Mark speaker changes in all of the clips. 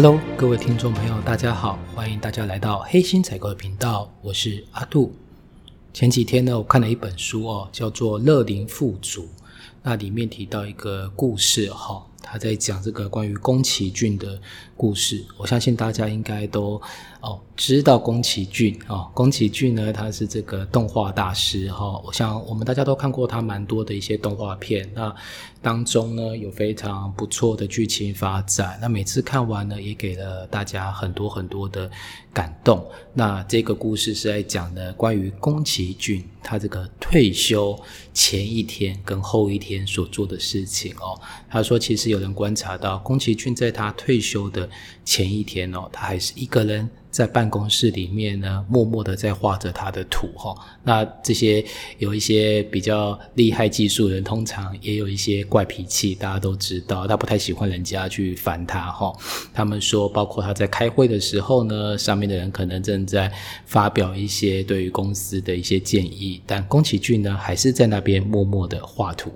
Speaker 1: Hello，各位听众朋友，大家好，欢迎大家来到黑心采购的频道，我是阿杜。前几天呢，我看了一本书哦，叫做《乐龄富足》，那里面提到一个故事哈，他在讲这个关于宫崎骏的故事。我相信大家应该都哦知道宫崎骏哦，宫崎骏呢，他是这个动画大师哈。我想我们大家都看过他蛮多的一些动画片，那当中呢有非常不错的剧情发展。那每次看完呢，也给了大家很多很多的感动。那这个故事是在讲的关于宫崎骏他这个退休前一天跟后一天所做的事情哦。他说，其实有人观察到，宫崎骏在他退休的前一天哦，他还是一个人在办公室里面呢，默默的在画着他的图哈。那这些有一些比较厉害技术人，通常也有一些怪脾气，大家都知道，他不太喜欢人家去烦他哈。他们说，包括他在开会的时候呢，上面的人可能正在发表一些对于公司的一些建议，但宫崎骏呢，还是在那边默默的画图。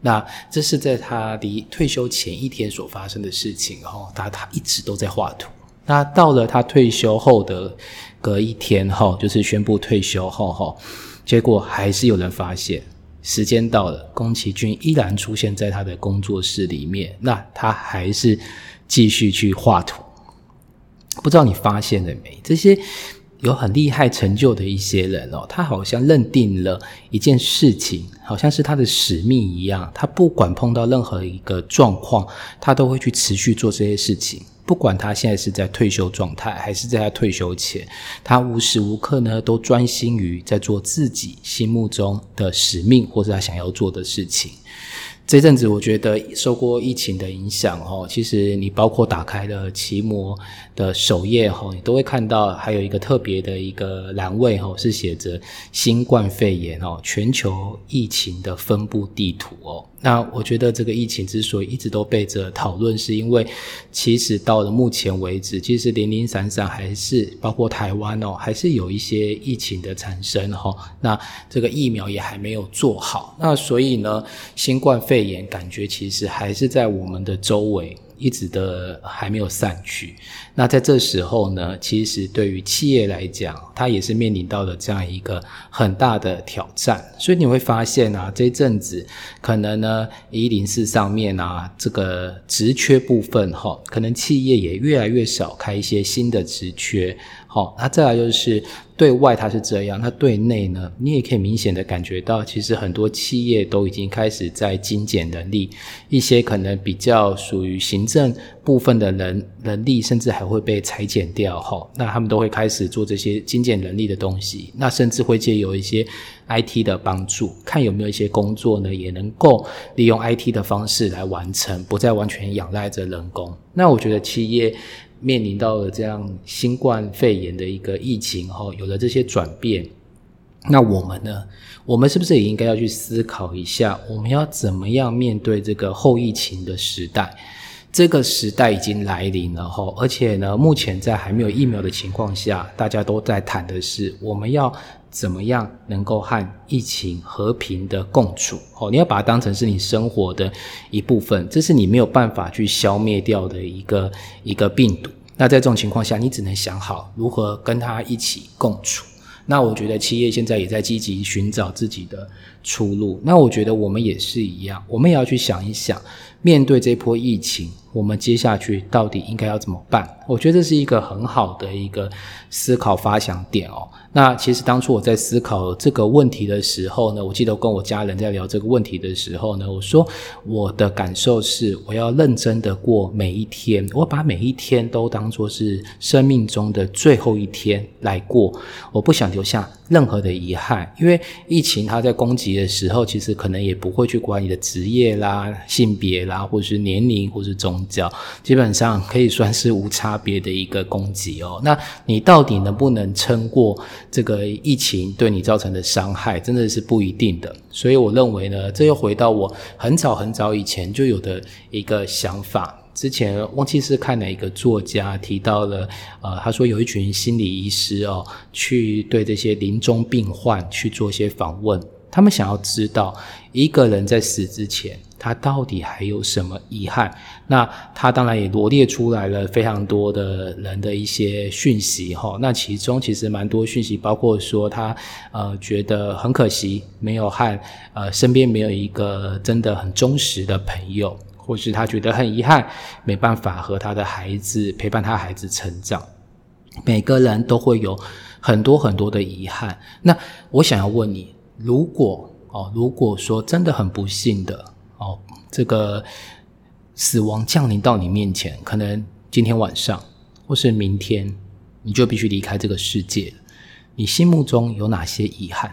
Speaker 1: 那这是在他离退休前一天所发生的事情，哈，他他一直都在画图。那到了他退休后的隔一天，哈，就是宣布退休后，哈，结果还是有人发现，时间到了，宫崎骏依然出现在他的工作室里面，那他还是继续去画图。不知道你发现了没？这些。有很厉害成就的一些人哦，他好像认定了一件事情，好像是他的使命一样。他不管碰到任何一个状况，他都会去持续做这些事情。不管他现在是在退休状态，还是在他退休前，他无时无刻呢都专心于在做自己心目中的使命，或者他想要做的事情。这阵子我觉得受过疫情的影响哦，其实你包括打开了奇摩的首页哈，你都会看到还有一个特别的一个栏位哈，是写着新冠肺炎哦全球疫情的分布地图哦。那我觉得这个疫情之所以一直都被着讨论，是因为其实到了目前为止，其实零零散散还是包括台湾哦，还是有一些疫情的产生哈。那这个疫苗也还没有做好，那所以呢，新冠肺炎感觉其实还是在我们的周围。一直的还没有散去，那在这时候呢，其实对于企业来讲，它也是面临到了这样一个很大的挑战。所以你会发现啊，这阵子可能呢，一零四上面啊，这个职缺部分哈，可能企业也越来越少开一些新的职缺。好，那再来就是。对外它是这样，那对内呢？你也可以明显的感觉到，其实很多企业都已经开始在精简能力，一些可能比较属于行政部分的人能力，甚至还会被裁减掉。哈，那他们都会开始做这些精简能力的东西，那甚至会借由一些 IT 的帮助，看有没有一些工作呢，也能够利用 IT 的方式来完成，不再完全仰赖着人工。那我觉得企业。面临到了这样新冠肺炎的一个疫情后，有了这些转变，那我们呢？我们是不是也应该要去思考一下，我们要怎么样面对这个后疫情的时代？这个时代已经来临了哈，而且呢，目前在还没有疫苗的情况下，大家都在谈的是我们要怎么样能够和疫情和平的共处哦。你要把它当成是你生活的一部分，这是你没有办法去消灭掉的一个一个病毒。那在这种情况下，你只能想好如何跟它一起共处。那我觉得企业现在也在积极寻找自己的出路。那我觉得我们也是一样，我们也要去想一想，面对这波疫情。我们接下去到底应该要怎么办？我觉得这是一个很好的一个思考发想点哦。那其实当初我在思考这个问题的时候呢，我记得跟我家人在聊这个问题的时候呢，我说我的感受是，我要认真的过每一天，我把每一天都当做是生命中的最后一天来过，我不想留下任何的遗憾。因为疫情它在攻击的时候，其实可能也不会去管你的职业啦、性别啦，或者是年龄，或是种宗教，基本上可以算是无差别的一个攻击哦。那你到底能不能撑过这个疫情对你造成的伤害，真的是不一定的。所以我认为呢，这又回到我很早很早以前就有的一个想法。之前忘记是看哪一个作家提到了，呃，他说有一群心理医师哦，去对这些临终病患去做一些访问，他们想要知道一个人在死之前。他到底还有什么遗憾？那他当然也罗列出来了非常多的人的一些讯息哈。那其中其实蛮多讯息，包括说他呃觉得很可惜，没有和呃身边没有一个真的很忠实的朋友，或是他觉得很遗憾，没办法和他的孩子陪伴他孩子成长。每个人都会有很多很多的遗憾。那我想要问你，如果哦，如果说真的很不幸的哦，这个死亡降临到你面前，可能今天晚上或是明天，你就必须离开这个世界。你心目中有哪些遗憾？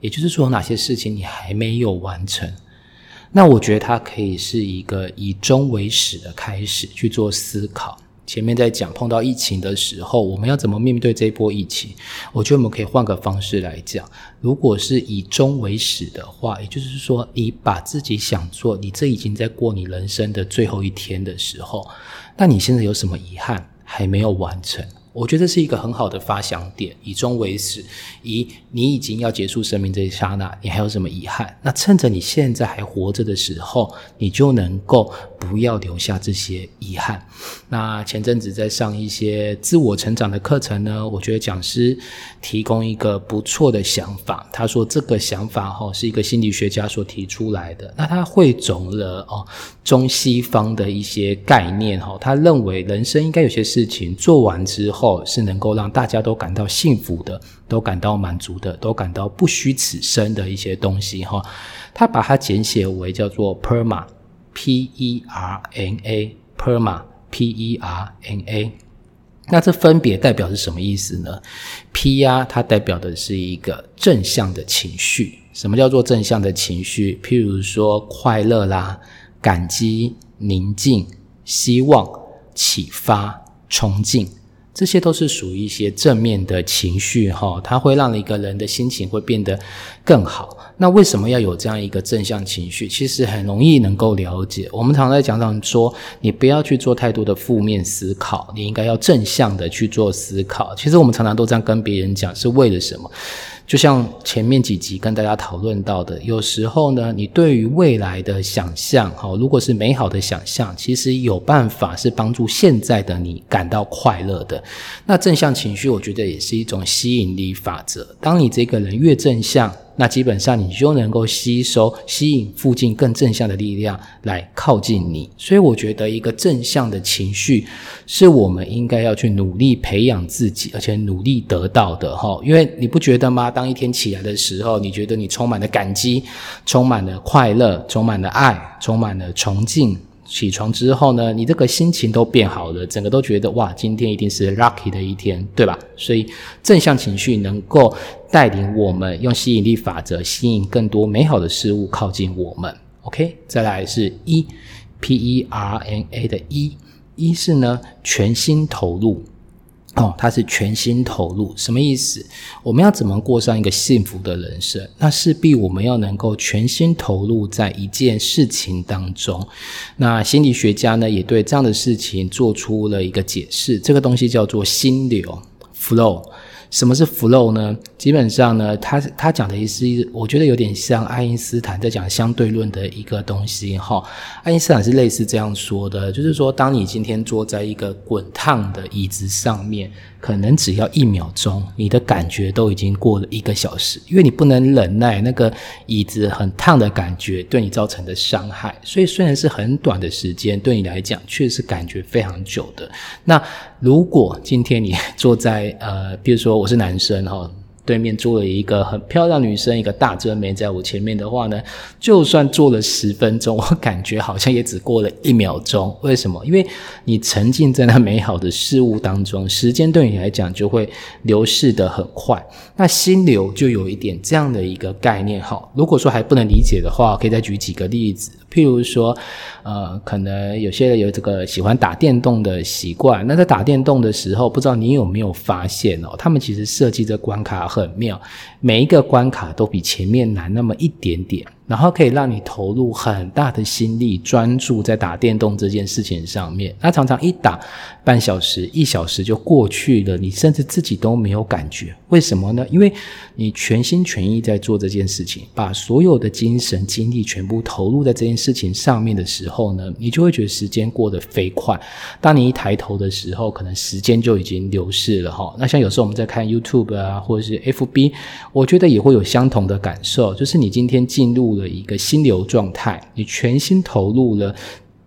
Speaker 1: 也就是说，哪些事情你还没有完成？那我觉得它可以是一个以终为始的开始，去做思考。前面在讲碰到疫情的时候，我们要怎么面对这一波疫情？我觉得我们可以换个方式来讲。如果是以终为始的话，也就是说，你把自己想做，你这已经在过你人生的最后一天的时候，那你现在有什么遗憾还没有完成？我觉得是一个很好的发想点，以终为始，以你已经要结束生命这一刹那，你还有什么遗憾？那趁着你现在还活着的时候，你就能够不要留下这些遗憾。那前阵子在上一些自我成长的课程呢，我觉得讲师提供一个不错的想法。他说这个想法哈是一个心理学家所提出来的，那他汇总了哦中西方的一些概念哈，他认为人生应该有些事情做完之后。是能够让大家都感到幸福的，都感到满足的，都感到不虚此生的一些东西哈。他把它简写为叫做 perma，p e r n a，perma，p e r n a。那这分别代表是什么意思呢？P 呀，它代表的是一个正向的情绪。什么叫做正向的情绪？譬如说快乐啦、感激、宁静、希望、启发、崇敬。这些都是属于一些正面的情绪，哈，它会让一个人的心情会变得更好。那为什么要有这样一个正向情绪？其实很容易能够了解。我们常在讲讲说，你不要去做太多的负面思考，你应该要正向的去做思考。其实我们常常都这样跟别人讲，是为了什么？就像前面几集跟大家讨论到的，有时候呢，你对于未来的想象，哈，如果是美好的想象，其实有办法是帮助现在的你感到快乐的。那正向情绪，我觉得也是一种吸引力法则。当你这个人越正向。那基本上你就能够吸收、吸引附近更正向的力量来靠近你，所以我觉得一个正向的情绪是我们应该要去努力培养自己，而且努力得到的哈。因为你不觉得吗？当一天起来的时候，你觉得你充满了感激，充满了快乐，充满了爱，充满了崇敬。起床之后呢，你这个心情都变好了，整个都觉得哇，今天一定是 lucky 的一天，对吧？所以正向情绪能够带领我们用吸引力法则吸引更多美好的事物靠近我们。OK，再来是一 P E R N A 的一，一是呢全心投入。哦，他是全心投入，什么意思？我们要怎么过上一个幸福的人生？那势必我们要能够全心投入在一件事情当中。那心理学家呢，也对这样的事情做出了一个解释，这个东西叫做心流 （flow）。什么是 flow 呢？基本上呢，他他讲的意思，我觉得有点像爱因斯坦在讲相对论的一个东西哈。爱因斯坦是类似这样说的，就是说，当你今天坐在一个滚烫的椅子上面。可能只要一秒钟，你的感觉都已经过了一个小时，因为你不能忍耐那个椅子很烫的感觉对你造成的伤害。所以虽然是很短的时间，对你来讲却是感觉非常久的。那如果今天你坐在呃，比如说我是男生哈。对面坐了一个很漂亮女生，一个大遮眉在我前面的话呢，就算坐了十分钟，我感觉好像也只过了一秒钟。为什么？因为你沉浸在那美好的事物当中，时间对你来讲就会流逝的很快。那心流就有一点这样的一个概念。好，如果说还不能理解的话，可以再举几个例子。譬如说，呃，可能有些人有这个喜欢打电动的习惯。那在打电动的时候，不知道你有没有发现哦，他们其实设计的关卡很妙，每一个关卡都比前面难那么一点点。然后可以让你投入很大的心力，专注在打电动这件事情上面。那常常一打半小时、一小时就过去了，你甚至自己都没有感觉。为什么呢？因为你全心全意在做这件事情，把所有的精神精力全部投入在这件事情上面的时候呢，你就会觉得时间过得飞快。当你一抬头的时候，可能时间就已经流逝了哈。那像有时候我们在看 YouTube 啊，或者是 FB，我觉得也会有相同的感受，就是你今天进入。的一个心流状态，你全心投入了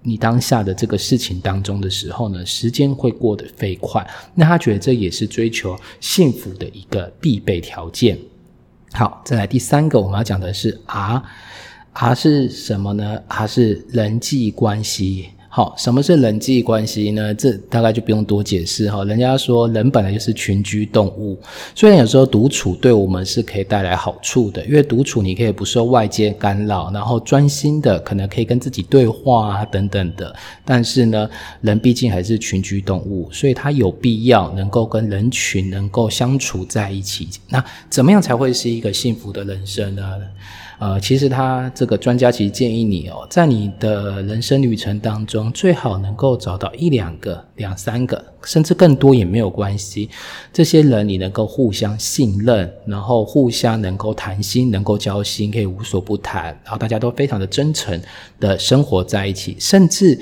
Speaker 1: 你当下的这个事情当中的时候呢，时间会过得飞快。那他觉得这也是追求幸福的一个必备条件。好，再来第三个，我们要讲的是啊，啊是什么呢？R 是人际关系。好，什么是人际关系呢？这大概就不用多解释哈。人家说人本来就是群居动物，虽然有时候独处对我们是可以带来好处的，因为独处你可以不受外界干扰，然后专心的可能可以跟自己对话啊等等的。但是呢，人毕竟还是群居动物，所以他有必要能够跟人群能够相处在一起。那怎么样才会是一个幸福的人生呢？呃，其实他这个专家其实建议你哦，在你的人生旅程当中，最好能够找到一两个、两三个，甚至更多也没有关系。这些人你能够互相信任，然后互相能够谈心、能够交心，可以无所不谈，然后大家都非常的真诚的生活在一起，甚至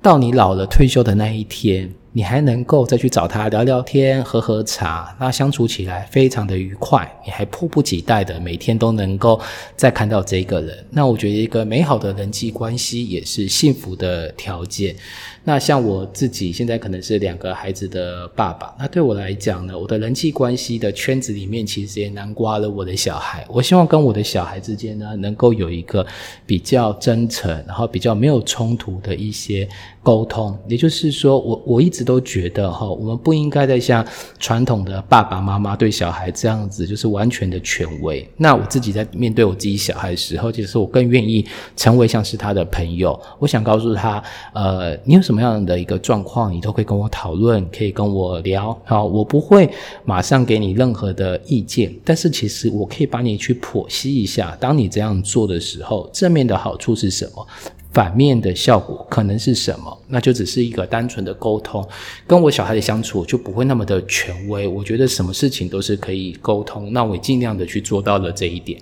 Speaker 1: 到你老了退休的那一天。你还能够再去找他聊聊天、喝喝茶，那相处起来非常的愉快。你还迫不及待的每天都能够再看到这个人，那我觉得一个美好的人际关系也是幸福的条件。那像我自己现在可能是两个孩子的爸爸，那对我来讲呢，我的人际关系的圈子里面其实也南瓜了我的小孩。我希望跟我的小孩之间呢，能够有一个比较真诚，然后比较没有冲突的一些沟通。也就是说，我我一直一直都觉得哈，我们不应该再像传统的爸爸妈妈对小孩这样子，就是完全的权威。那我自己在面对我自己小孩的时候，其实我更愿意成为像是他的朋友。我想告诉他，呃，你有什么？什么样的一个状况，你都可以跟我讨论，可以跟我聊。好，我不会马上给你任何的意见，但是其实我可以帮你去剖析一下，当你这样做的时候，正面的好处是什么，反面的效果可能是什么？那就只是一个单纯的沟通。跟我小孩的相处就不会那么的权威。我觉得什么事情都是可以沟通，那我尽量的去做到了这一点。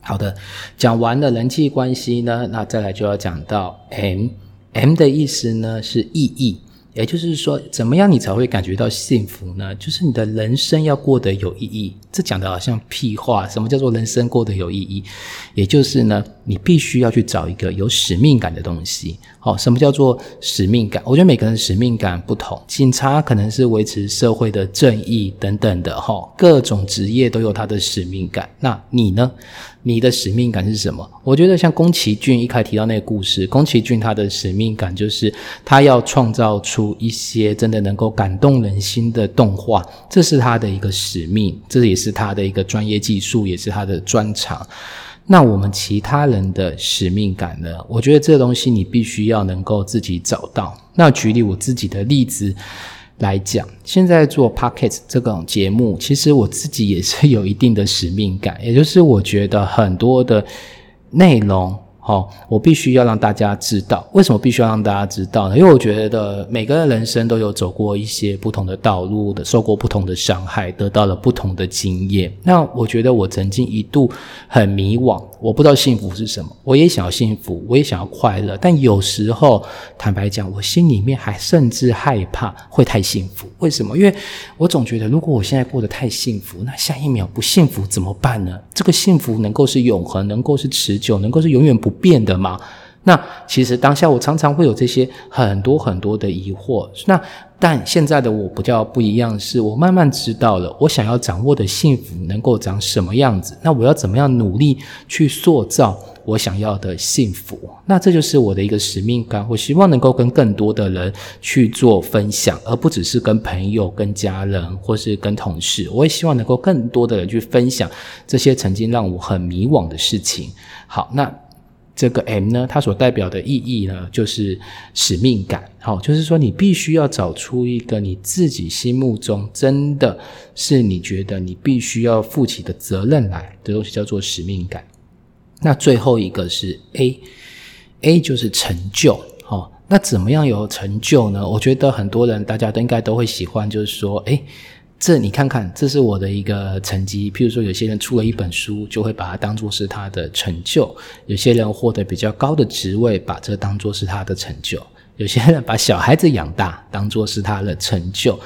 Speaker 1: 好的，讲完了人际关系呢，那再来就要讲到 M。M 的意思呢是意义，也就是说，怎么样你才会感觉到幸福呢？就是你的人生要过得有意义。这讲的好像屁话，什么叫做人生过得有意义？也就是呢，你必须要去找一个有使命感的东西。好，什么叫做使命感？我觉得每个人使命感不同。警察可能是维持社会的正义等等的，哈，各种职业都有他的使命感。那你呢？你的使命感是什么？我觉得像宫崎骏一开提到那个故事，宫崎骏他的使命感就是他要创造出一些真的能够感动人心的动画，这是他的一个使命，这也是他的一个专业技术，也是他的专长。那我们其他人的使命感呢？我觉得这东西你必须要能够自己找到。那举例我自己的例子。来讲，现在做 Pocket 这种节目，其实我自己也是有一定的使命感，也就是我觉得很多的内容。好，我必须要让大家知道，为什么必须要让大家知道呢？因为我觉得每个人人生都有走过一些不同的道路的，受过不同的伤害，得到了不同的经验。那我觉得我曾经一度很迷惘，我不知道幸福是什么。我也想要幸福，我也想要快乐，但有时候坦白讲，我心里面还甚至害怕会太幸福。为什么？因为我总觉得，如果我现在过得太幸福，那下一秒不幸福怎么办呢？这个幸福能够是永恒，能够是持久，能够是永远不。变的吗？那其实当下我常常会有这些很多很多的疑惑。那但现在的我比较不一样，是我慢慢知道了，我想要掌握的幸福能够长什么样子。那我要怎么样努力去塑造我想要的幸福？那这就是我的一个使命感。我希望能够跟更多的人去做分享，而不只是跟朋友、跟家人或是跟同事。我也希望能够更多的人去分享这些曾经让我很迷惘的事情。好，那。这个 M 呢，它所代表的意义呢，就是使命感。好，就是说你必须要找出一个你自己心目中真的是你觉得你必须要负起的责任来的东西，叫做使命感。那最后一个是 A，A 就是成就。哦，那怎么样有成就呢？我觉得很多人大家都应该都会喜欢，就是说，诶，这你看看，这是我的一个成绩。譬如说，有些人出了一本书，就会把它当做是他的成就；有些人获得比较高的职位，把这当做 是他的成就；有些人把小孩子养大，当做是他的成就。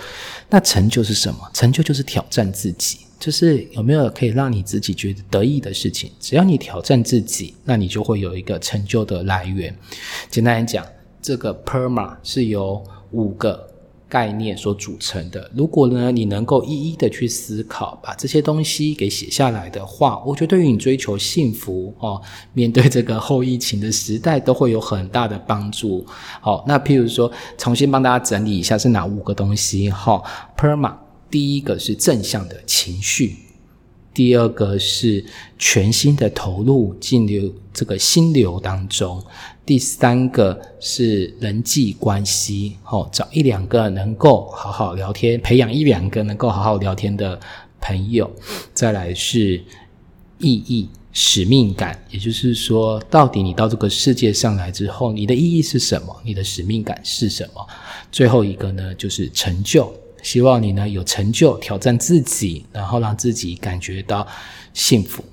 Speaker 1: 那成就是什么？成就就是挑战自己。就是有没有可以让你自己觉得得意的事情？只要你挑战自己，那你就会有一个成就的来源。简单来讲，这个 PERMA 是由五个概念所组成的。如果呢，你能够一一的去思考，把这些东西给写下来的话，我觉得对于你追求幸福哦，面对这个后疫情的时代，都会有很大的帮助。好，那譬如说，重新帮大家整理一下是哪五个东西？哈，PERMA。第一个是正向的情绪，第二个是全新的投入进入这个心流当中，第三个是人际关系，哦，找一两个能够好好聊天，培养一两个能够好好聊天的朋友，再来是意义、使命感，也就是说，到底你到这个世界上来之后，你的意义是什么？你的使命感是什么？最后一个呢，就是成就。希望你呢有成就，挑战自己，然后让自己感觉到幸福。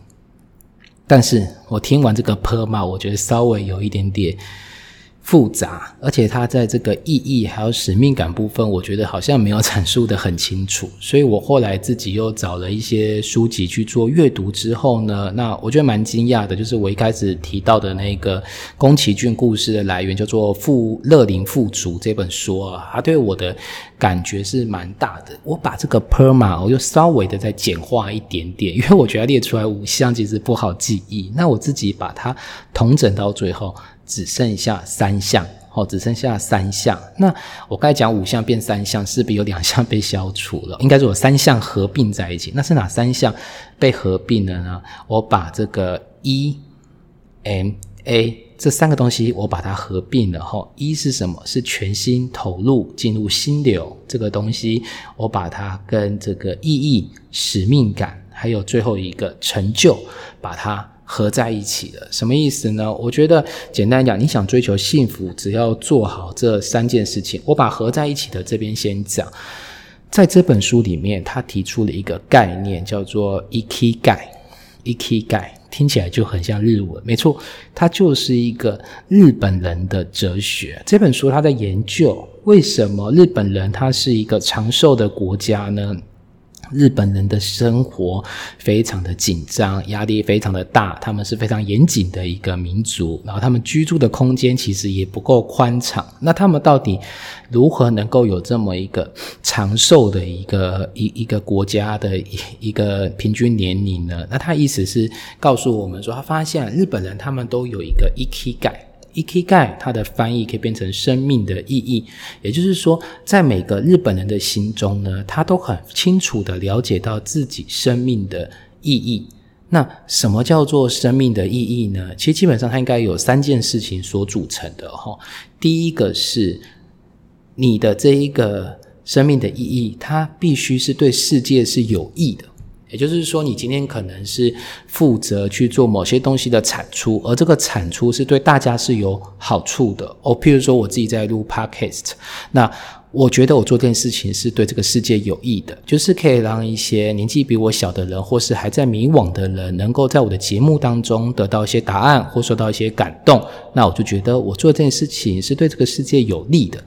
Speaker 1: 但是我听完这个泼骂我觉得稍微有一点点。复杂，而且它在这个意义还有使命感部分，我觉得好像没有阐述的很清楚。所以我后来自己又找了一些书籍去做阅读之后呢，那我觉得蛮惊讶的，就是我一开始提到的那个宫崎骏故事的来源叫做《富乐林富足》这本书啊，它对我的感觉是蛮大的。我把这个 PERMA 我又稍微的再简化一点点，因为我觉得列出来五项其实不好记忆，那我自己把它统整到最后。只剩下三项，哦，只剩下三项。那我刚才讲五项变三项，是不是有两项被消除了？应该是有三项合并在一起。那是哪三项被合并了呢？我把这个 E、M、A 这三个东西，我把它合并了。哈，E 是什么？是全心投入进入心流这个东西，我把它跟这个意义、使命感，还有最后一个成就，把它。合在一起的什么意思呢？我觉得简单讲，你想追求幸福，只要做好这三件事情。我把合在一起的这边先讲，在这本书里面，他提出了一个概念，叫做 “ikigai”。ikigai 听起来就很像日文，没错，它就是一个日本人的哲学。这本书他在研究为什么日本人他是一个长寿的国家呢？日本人的生活非常的紧张，压力非常的大，他们是非常严谨的一个民族，然后他们居住的空间其实也不够宽敞。那他们到底如何能够有这么一个长寿的一个一一个国家的一一个平均年龄呢？那他意思是告诉我们说，他发现日本人他们都有一个 e k i 感。I k i g a 它的翻译可以变成生命的意义，也就是说，在每个日本人的心中呢，他都很清楚的了解到自己生命的意义。那什么叫做生命的意义呢？其实基本上它应该有三件事情所组成的哈。第一个是你的这一个生命的意义，它必须是对世界是有益的。也就是说，你今天可能是负责去做某些东西的产出，而这个产出是对大家是有好处的。哦，譬如说我自己在录 podcast，那我觉得我做这件事情是对这个世界有益的，就是可以让一些年纪比我小的人，或是还在迷惘的人，能够在我的节目当中得到一些答案，或受到一些感动。那我就觉得我做这件事情是对这个世界有利的。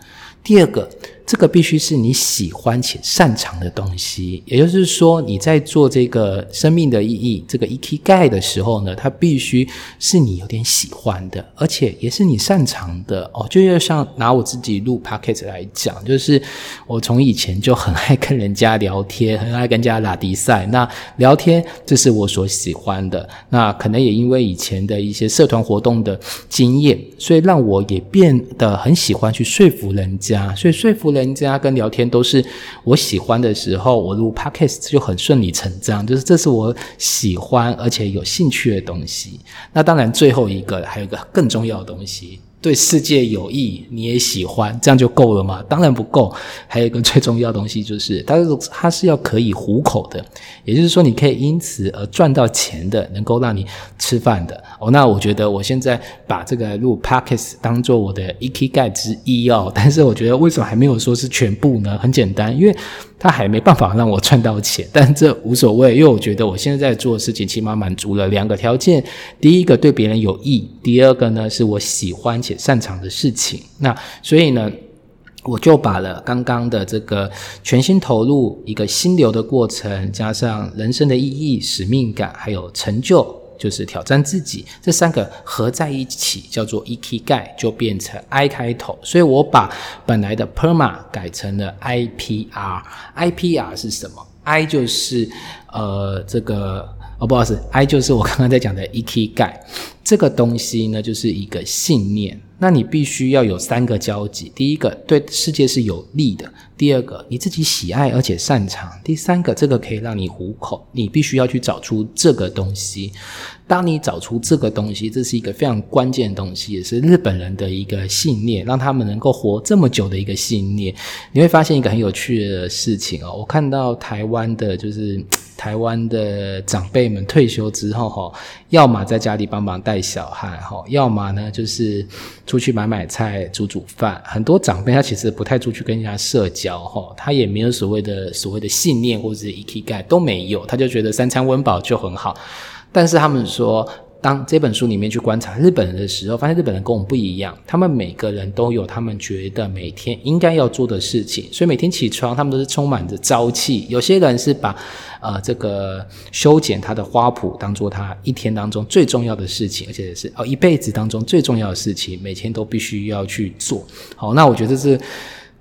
Speaker 1: 第二个。这个必须是你喜欢且擅长的东西，也就是说，你在做这个生命的意义这个 EKG 的时候呢，它必须是你有点喜欢的，而且也是你擅长的哦。就要像拿我自己录 Pocket 来讲，就是我从以前就很爱跟人家聊天，很爱跟人家拉迪赛。那聊天这是我所喜欢的，那可能也因为以前的一些社团活动的经验，所以让我也变得很喜欢去说服人家，所以说服。人家跟聊天都是我喜欢的时候，我录 podcast 就很顺理成章，就是这是我喜欢而且有兴趣的东西。那当然，最后一个还有一个更重要的东西。对世界有益，你也喜欢，这样就够了吗？当然不够。还有一个最重要的东西就是，它是它是要可以糊口的，也就是说，你可以因此而赚到钱的，能够让你吃饭的。哦，那我觉得我现在把这个录 Pockets 当做我的 e k 盖之一哦，但是我觉得为什么还没有说是全部呢？很简单，因为。他还没办法让我赚到钱，但这无所谓，因为我觉得我现在在做的事情起码满足了两个条件：第一个对别人有益，第二个呢是我喜欢且擅长的事情。那所以呢，我就把了刚刚的这个全心投入一个心流的过程，加上人生的意义、使命感，还有成就。就是挑战自己，这三个合在一起叫做 E K 盖，就变成 I 开头，所以我把本来的 Perma 改成了 I P R。I P R 是什么？I 就是呃这个哦，不好意思，I 就是我刚刚在讲的 E K 盖。这个东西呢，就是一个信念。那你必须要有三个交集：第一个，对世界是有利的；第二个，你自己喜爱而且擅长；第三个，这个可以让你糊口。你必须要去找出这个东西。当你找出这个东西，这是一个非常关键的东西，也是日本人的一个信念，让他们能够活这么久的一个信念。你会发现一个很有趣的事情哦，我看到台湾的，就是 台湾的长辈们退休之后，哈，要么在家里帮忙带小孩，哈，要么呢就是出去买买菜、煮煮饭。很多长辈他其实不太出去跟人家社交，哈，他也没有所谓的所谓的信念或者是 EQ 盖都没有，他就觉得三餐温饱就很好。但是他们说，当这本书里面去观察日本人的时候，发现日本人跟我们不一样。他们每个人都有他们觉得每天应该要做的事情，所以每天起床，他们都是充满着朝气。有些人是把呃这个修剪他的花圃当做他一天当中最重要的事情，而且是哦一辈子当中最重要的事情，每天都必须要去做。好，那我觉得是。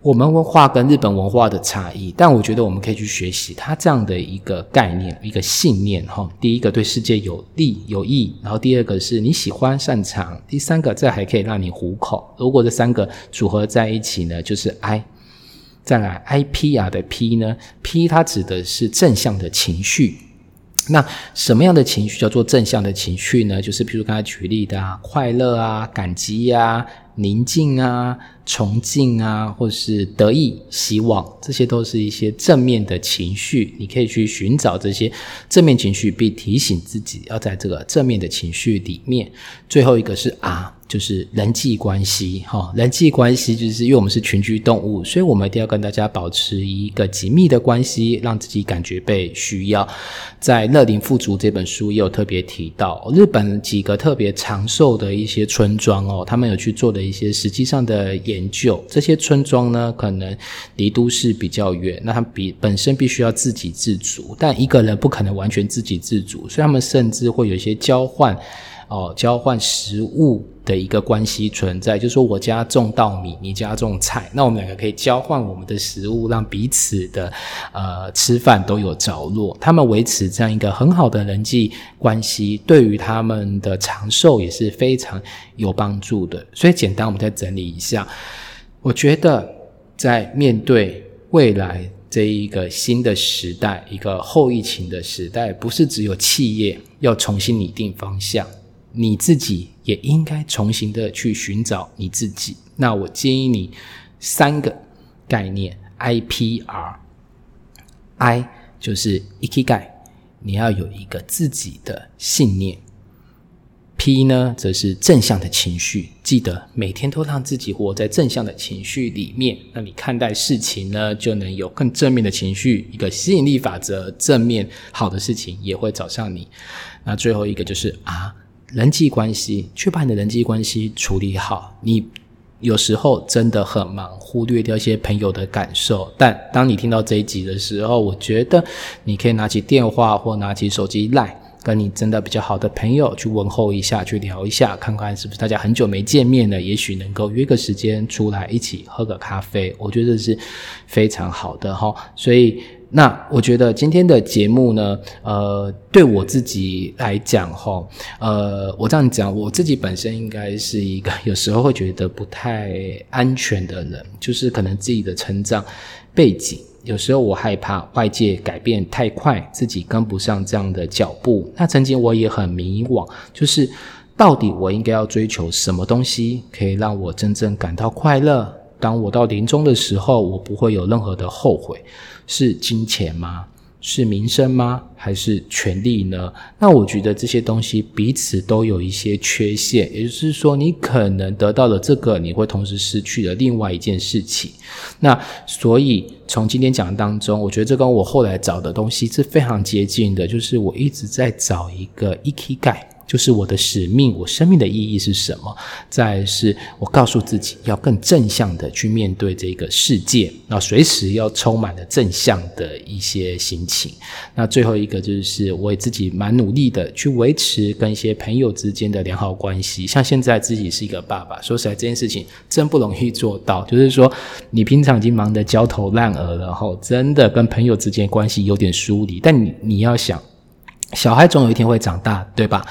Speaker 1: 我们文化跟日本文化的差异，但我觉得我们可以去学习它这样的一个概念、一个信念哈。第一个对世界有利有益，然后第二个是你喜欢擅长，第三个这还可以让你糊口。如果这三个组合在一起呢，就是 I。再来 I P R 的 P 呢？P 它指的是正向的情绪。那什么样的情绪叫做正向的情绪呢？就是譬如刚才举例的啊，快乐啊，感激呀。宁静啊，崇敬啊，或是得意、希望，这些都是一些正面的情绪。你可以去寻找这些正面情绪，并提醒自己要在这个正面的情绪里面。最后一个是啊。就是人际关系，哈，人际关系就是因为我们是群居动物，所以我们一定要跟大家保持一个紧密的关系，让自己感觉被需要。在《乐龄富足》这本书也有特别提到，日本几个特别长寿的一些村庄哦，他们有去做的一些实际上的研究。这些村庄呢，可能离都市比较远，那他比本身必须要自给自足，但一个人不可能完全自给自足，所以他们甚至会有一些交换。哦，交换食物的一个关系存在，就是说我家种稻米，你家种菜，那我们两个可以交换我们的食物，让彼此的呃吃饭都有着落。他们维持这样一个很好的人际关系，对于他们的长寿也是非常有帮助的。所以简单，我们再整理一下，我觉得在面对未来这一个新的时代，一个后疫情的时代，不是只有企业要重新拟定方向。你自己也应该重新的去寻找你自己。那我建议你三个概念：I P R，I 就是 E K I，你要有一个自己的信念；P 呢，则是正向的情绪，记得每天都让自己活在正向的情绪里面。那你看待事情呢，就能有更正面的情绪。一个吸引力法则，正面好的事情也会找上你。那最后一个就是 R。人际关系，去把你的人际关系处理好。你有时候真的很忙，忽略掉一些朋友的感受。但当你听到这一集的时候，我觉得你可以拿起电话或拿起手机来，跟你真的比较好的朋友去问候一下，去聊一下，看看是不是大家很久没见面了，也许能够约个时间出来一起喝个咖啡。我觉得是非常好的哈，所以。那我觉得今天的节目呢，呃，对我自己来讲，哈，呃，我这样讲，我自己本身应该是一个有时候会觉得不太安全的人，就是可能自己的成长背景，有时候我害怕外界改变太快，自己跟不上这样的脚步。那曾经我也很迷惘，就是到底我应该要追求什么东西，可以让我真正感到快乐？当我到临终的时候，我不会有任何的后悔，是金钱吗？是名声吗？还是权力呢？那我觉得这些东西彼此都有一些缺陷，也就是说，你可能得到了这个，你会同时失去了另外一件事情。那所以从今天讲当中，我觉得这跟我后来找的东西是非常接近的，就是我一直在找一个 E K 盖。就是我的使命，我生命的意义是什么？再是我告诉自己要更正向的去面对这个世界，那随时要充满了正向的一些心情。那最后一个就是我自己蛮努力的去维持跟一些朋友之间的良好关系。像现在自己是一个爸爸，说实在这件事情真不容易做到。就是说你平常已经忙得焦头烂额了，后真的跟朋友之间关系有点疏离。但你你要想。小孩总有一天会长大，对吧？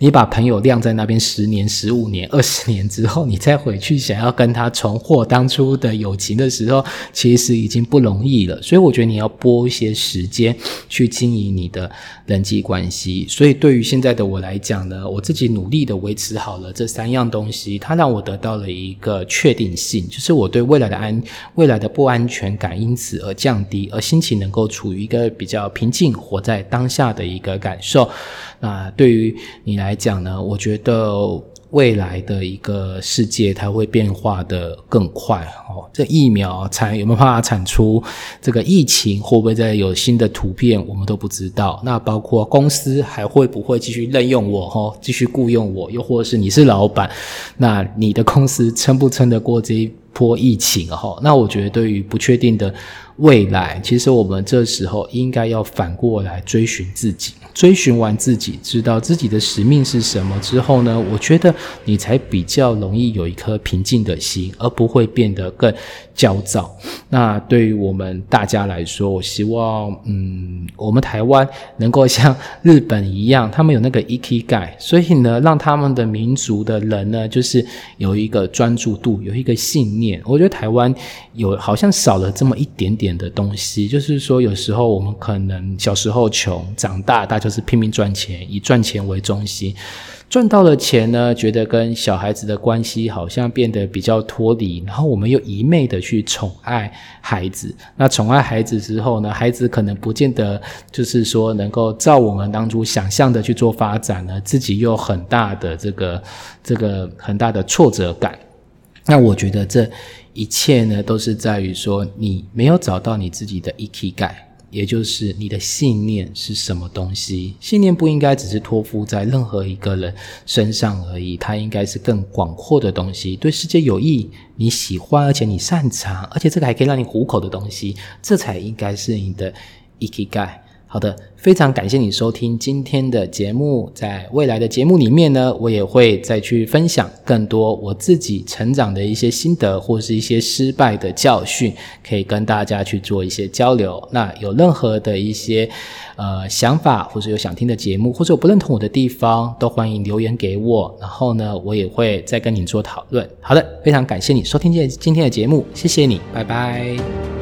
Speaker 1: 你把朋友晾在那边十年、十五年、二十年之后，你再回去想要跟他重获当初的友情的时候，其实已经不容易了。所以我觉得你要拨一些时间去经营你的人际关系。所以对于现在的我来讲呢，我自己努力的维持好了这三样东西，它让我得到了一个确定性，就是我对未来的安、未来的不安全感因此而降低，而心情能够处于一个比较平静、活在当下的一个。感受，那对于你来来讲呢？我觉得未来的一个世界，它会变化的更快哦。这疫苗产有没有办法产出？这个疫情会不会再有新的图片？我们都不知道。那包括公司还会不会继续任用我？哈，继续雇佣我？又或者是你是老板，那你的公司撑不撑得过这一波疫情？哈，那我觉得对于不确定的未来，其实我们这时候应该要反过来追寻自己。追寻完自己，知道自己的使命是什么之后呢？我觉得你才比较容易有一颗平静的心，而不会变得更焦躁。那对于我们大家来说，我希望，嗯，我们台湾能够像日本一样，他们有那个 EQ 盖，所以呢，让他们的民族的人呢，就是有一个专注度，有一个信念。我觉得台湾有好像少了这么一点点的东西，就是说，有时候我们可能小时候穷，长大大。就是拼命赚钱，以赚钱为中心，赚到了钱呢，觉得跟小孩子的关系好像变得比较脱离，然后我们又一昧的去宠爱孩子。那宠爱孩子之后呢，孩子可能不见得就是说能够照我们当初想象的去做发展呢，自己又很大的这个这个很大的挫折感。那我觉得这一切呢，都是在于说你没有找到你自己的 EQ 盖。也就是你的信念是什么东西？信念不应该只是托付在任何一个人身上而已，它应该是更广阔的东西，对世界有益，你喜欢而且你擅长，而且这个还可以让你糊口的东西，这才应该是你的 ikigai。好的，非常感谢你收听今天的节目。在未来的节目里面呢，我也会再去分享更多我自己成长的一些心得，或是一些失败的教训，可以跟大家去做一些交流。那有任何的一些呃想法，或者有想听的节目，或者有不认同我的地方，都欢迎留言给我。然后呢，我也会再跟你做讨论。好的，非常感谢你收听今今天的节目，谢谢你，拜拜。